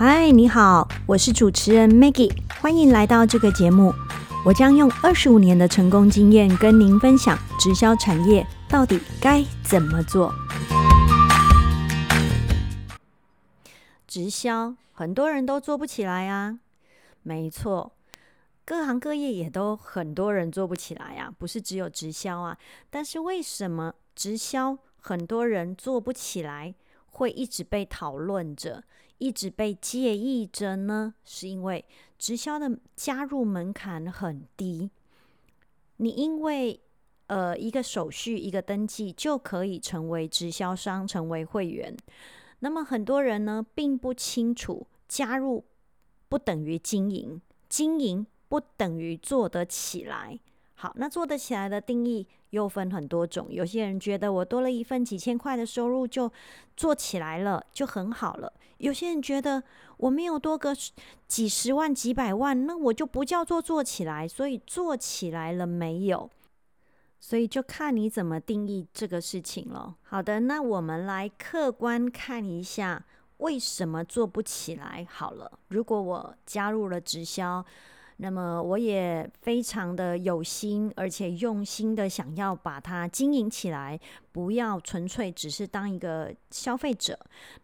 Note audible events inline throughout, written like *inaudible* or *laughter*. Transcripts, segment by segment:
嗨，你好，我是主持人 Maggie，欢迎来到这个节目。我将用二十五年的成功经验跟您分享直销产业到底该怎么做。直销很多人都做不起来啊，没错，各行各业也都很多人做不起来啊，不是只有直销啊。但是为什么直销很多人做不起来，会一直被讨论着？一直被介意着呢，是因为直销的加入门槛很低。你因为呃一个手续一个登记就可以成为直销商，成为会员。那么很多人呢并不清楚，加入不等于经营，经营不等于做得起来。好，那做得起来的定义又分很多种。有些人觉得我多了一份几千块的收入就做起来了，就很好了。有些人觉得我没有多个几十万、几百万，那我就不叫做做起来。所以做起来了没有？所以就看你怎么定义这个事情了。好的，那我们来客观看一下为什么做不起来。好了，如果我加入了直销。那么我也非常的有心，而且用心的想要把它经营起来，不要纯粹只是当一个消费者。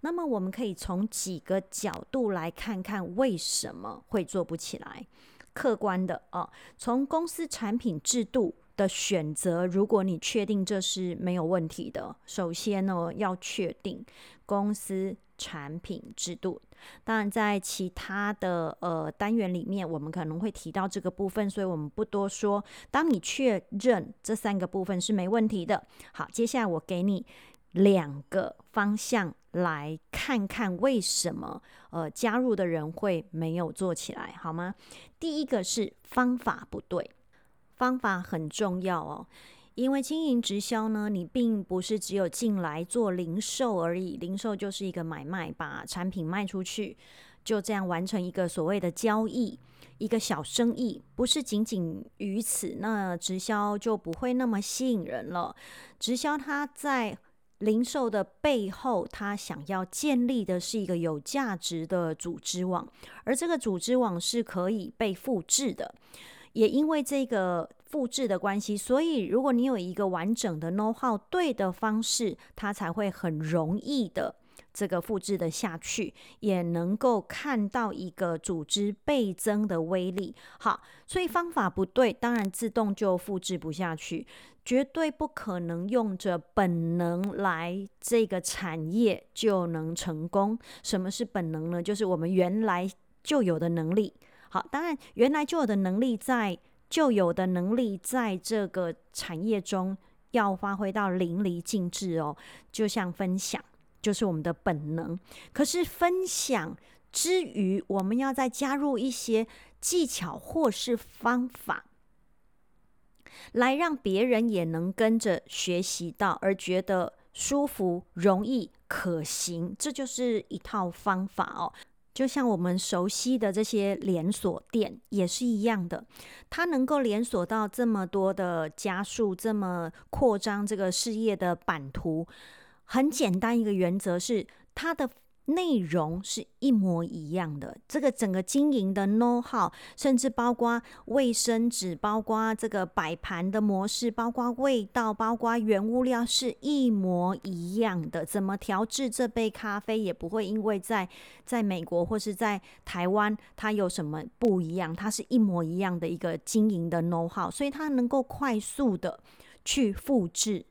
那么我们可以从几个角度来看看为什么会做不起来。客观的哦，从公司产品制度的选择，如果你确定这是没有问题的，首先呢要确定公司。产品制度，当然在其他的呃单元里面，我们可能会提到这个部分，所以我们不多说。当你确认这三个部分是没问题的，好，接下来我给你两个方向来看看为什么呃加入的人会没有做起来，好吗？第一个是方法不对，方法很重要哦。因为经营直销呢，你并不是只有进来做零售而已，零售就是一个买卖，把产品卖出去，就这样完成一个所谓的交易，一个小生意，不是仅仅于此，那直销就不会那么吸引人了。直销它在零售的背后，它想要建立的是一个有价值的组织网，而这个组织网是可以被复制的。也因为这个复制的关系，所以如果你有一个完整的 know how 对的方式，它才会很容易的这个复制的下去，也能够看到一个组织倍增的威力。好，所以方法不对，当然自动就复制不下去，绝对不可能用着本能来这个产业就能成功。什么是本能呢？就是我们原来就有的能力。好，当然，原来就有的能力，在就有的能力，在这个产业中要发挥到淋漓尽致哦。就像分享，就是我们的本能。可是分享之余，我们要再加入一些技巧或是方法，来让别人也能跟着学习到，而觉得舒服、容易、可行。这就是一套方法哦。就像我们熟悉的这些连锁店也是一样的，它能够连锁到这么多的加速，这么扩张这个事业的版图，很简单一个原则是它的。内容是一模一样的，这个整个经营的 know how，甚至包括卫生纸，包括这个摆盘的模式，包括味道，包括原物料是一模一样的。怎么调制这杯咖啡也不会因为在在美国或是在台湾它有什么不一样，它是一模一样的一个经营的 know how，所以它能够快速的去复制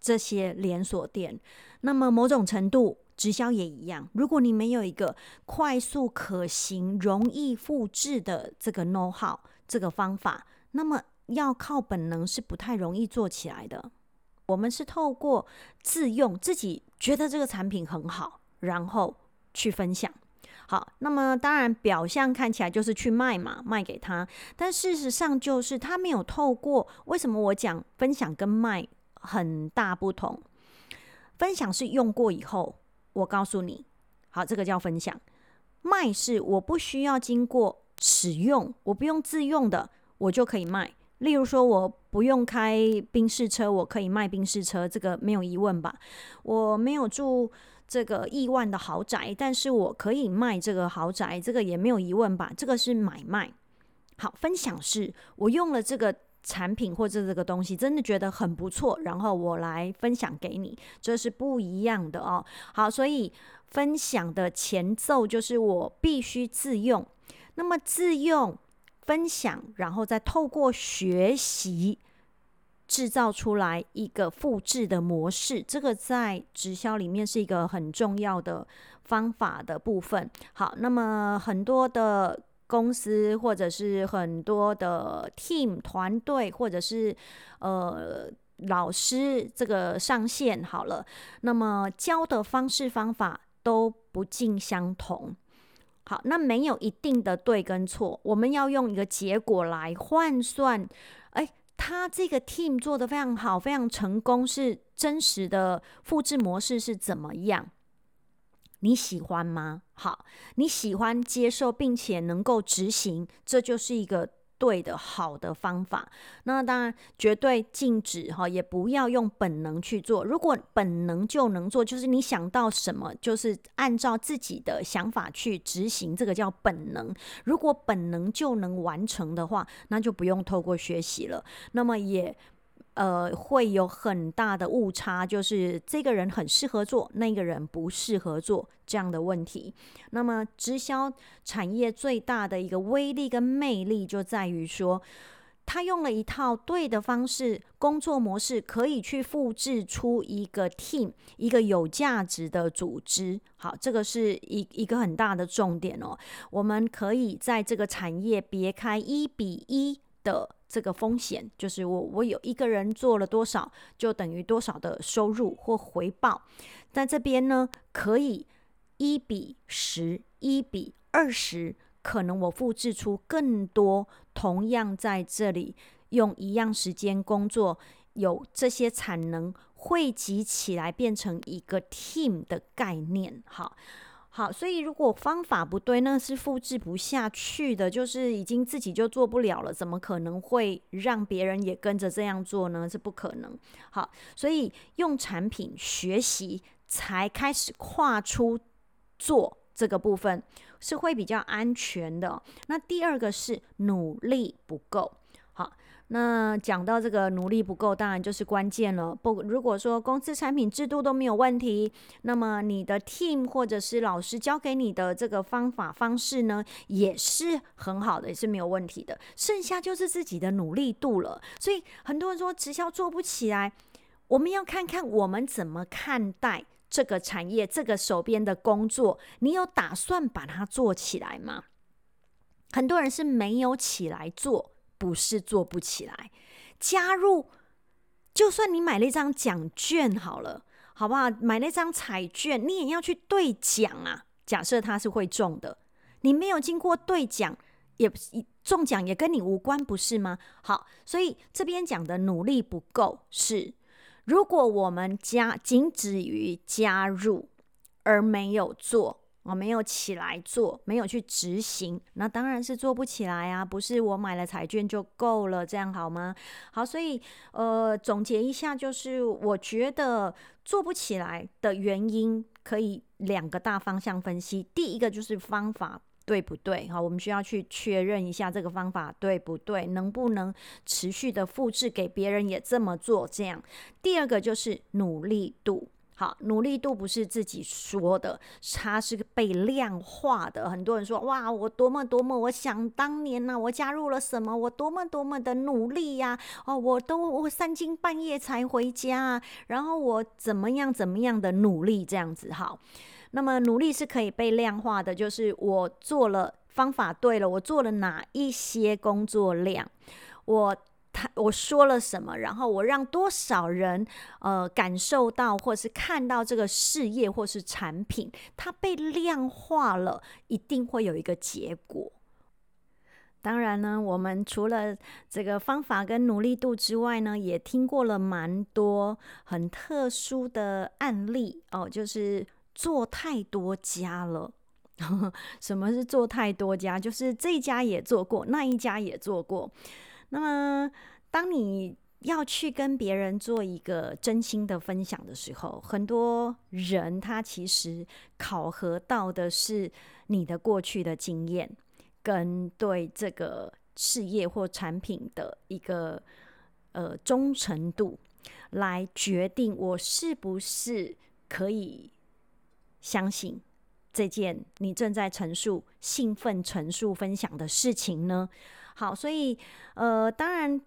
这些连锁店。那么某种程度。直销也一样，如果你没有一个快速可行、容易复制的这个 know how 这个方法，那么要靠本能是不太容易做起来的。我们是透过自用，自己觉得这个产品很好，然后去分享。好，那么当然表象看起来就是去卖嘛，卖给他，但事实上就是他没有透过。为什么我讲分享跟卖很大不同？分享是用过以后。我告诉你，好，这个叫分享。卖是我不需要经过使用，我不用自用的，我就可以卖。例如说，我不用开宾士车，我可以卖宾士车，这个没有疑问吧？我没有住这个亿万的豪宅，但是我可以卖这个豪宅，这个也没有疑问吧？这个是买卖。好，分享是我用了这个产品或者这个东西，真的觉得很不错，然后我来分享给你，这是不一样的哦。好，所以分享的前奏就是我必须自用，那么自用。分享，然后再透过学习制造出来一个复制的模式，这个在直销里面是一个很重要的方法的部分。好，那么很多的公司或者是很多的 team 团队，或者是呃老师这个上线好了，那么教的方式方法都不尽相同。好，那没有一定的对跟错，我们要用一个结果来换算。哎，他这个 team 做的非常好，非常成功，是真实的复制模式是怎么样？你喜欢吗？好，你喜欢接受并且能够执行，这就是一个。对的，好的方法。那当然绝对禁止哈，也不要用本能去做。如果本能就能做，就是你想到什么，就是按照自己的想法去执行，这个叫本能。如果本能就能完成的话，那就不用透过学习了。那么也。呃，会有很大的误差，就是这个人很适合做，那个人不适合做这样的问题。那么，直销产业最大的一个威力跟魅力就在于说，他用了一套对的方式、工作模式，可以去复制出一个 team，一个有价值的组织。好，这个是一一个很大的重点哦。我们可以在这个产业别开一比一的。这个风险就是我我有一个人做了多少，就等于多少的收入或回报。在这边呢，可以一比十，一比二十，可能我复制出更多，同样在这里用一样时间工作，有这些产能汇集起来变成一个 team 的概念。好。好，所以如果方法不对，那是复制不下去的，就是已经自己就做不了了，怎么可能会让别人也跟着这样做呢？是不可能。好，所以用产品学习才开始跨出做这个部分，是会比较安全的。那第二个是努力不够。那讲到这个努力不够，当然就是关键了。不，如果说公司产品制度都没有问题，那么你的 team 或者是老师教给你的这个方法方式呢，也是很好的，也是没有问题的。剩下就是自己的努力度了。所以很多人说直销做不起来，我们要看看我们怎么看待这个产业，这个手边的工作，你有打算把它做起来吗？很多人是没有起来做。不是做不起来，加入，就算你买了一张奖券好了，好不好？买了一张彩券，你也要去兑奖啊。假设它是会中的，你没有经过兑奖，也中奖也跟你无关，不是吗？好，所以这边讲的努力不够，是如果我们加仅止于加入而没有做。我没有起来做，没有去执行，那当然是做不起来啊！不是我买了彩券就够了，这样好吗？好，所以呃，总结一下，就是我觉得做不起来的原因可以两个大方向分析。第一个就是方法对不对？好，我们需要去确认一下这个方法对不对，能不能持续的复制给别人也这么做？这样。第二个就是努力度。好，努力度不是自己说的，它是被量化的。很多人说，哇，我多么多么，我想当年呢，我加入了什么，我多么多么的努力呀，哦，我都我三更半夜才回家，然后我怎么样怎么样的努力这样子。好，那么努力是可以被量化的，就是我做了方法对了，我做了哪一些工作量，我。我说了什么，然后我让多少人呃感受到或是看到这个事业或是产品，它被量化了，一定会有一个结果。当然呢，我们除了这个方法跟努力度之外呢，也听过了蛮多很特殊的案例哦，就是做太多家了。*laughs* 什么是做太多家？就是这家也做过，那一家也做过。那么，当你要去跟别人做一个真心的分享的时候，很多人他其实考核到的是你的过去的经验，跟对这个事业或产品的一个呃忠诚度，来决定我是不是可以相信这件你正在陈述、兴奋陈述、分享的事情呢？好，所以呃，当然。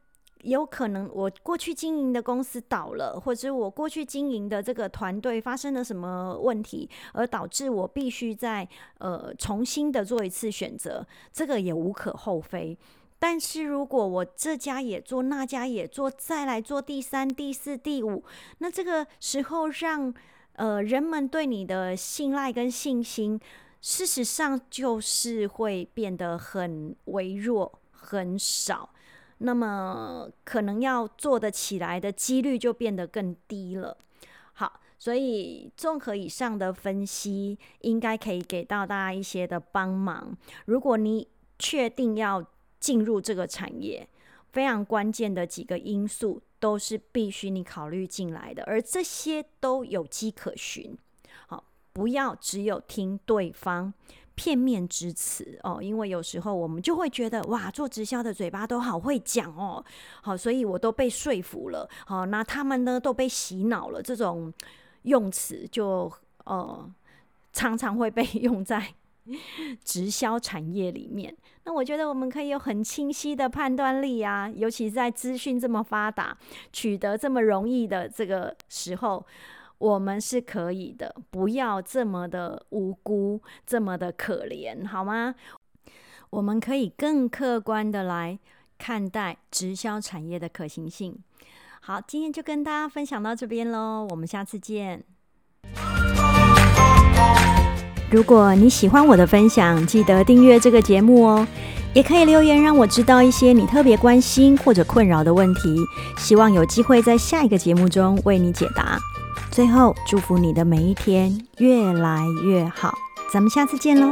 有可能我过去经营的公司倒了，或者我过去经营的这个团队发生了什么问题，而导致我必须在呃重新的做一次选择，这个也无可厚非。但是如果我这家也做，那家也做，再来做第三、第四、第五，那这个时候让呃人们对你的信赖跟信心，事实上就是会变得很微弱、很少。那么可能要做得起来的几率就变得更低了。好，所以综合以上的分析，应该可以给到大家一些的帮忙。如果你确定要进入这个产业，非常关键的几个因素都是必须你考虑进来的，而这些都有迹可循。好，不要只有听对方。片面之词哦，因为有时候我们就会觉得哇，做直销的嘴巴都好会讲哦，好，所以我都被说服了。好，那他们呢都被洗脑了，这种用词就呃常常会被 *laughs* 用在直销产业里面。那我觉得我们可以有很清晰的判断力啊，尤其在资讯这么发达、取得这么容易的这个时候。我们是可以的，不要这么的无辜，这么的可怜，好吗？我们可以更客观的来看待直销产业的可行性。好，今天就跟大家分享到这边喽，我们下次见。如果你喜欢我的分享，记得订阅这个节目哦，也可以留言让我知道一些你特别关心或者困扰的问题，希望有机会在下一个节目中为你解答。最后，祝福你的每一天越来越好。咱们下次见喽！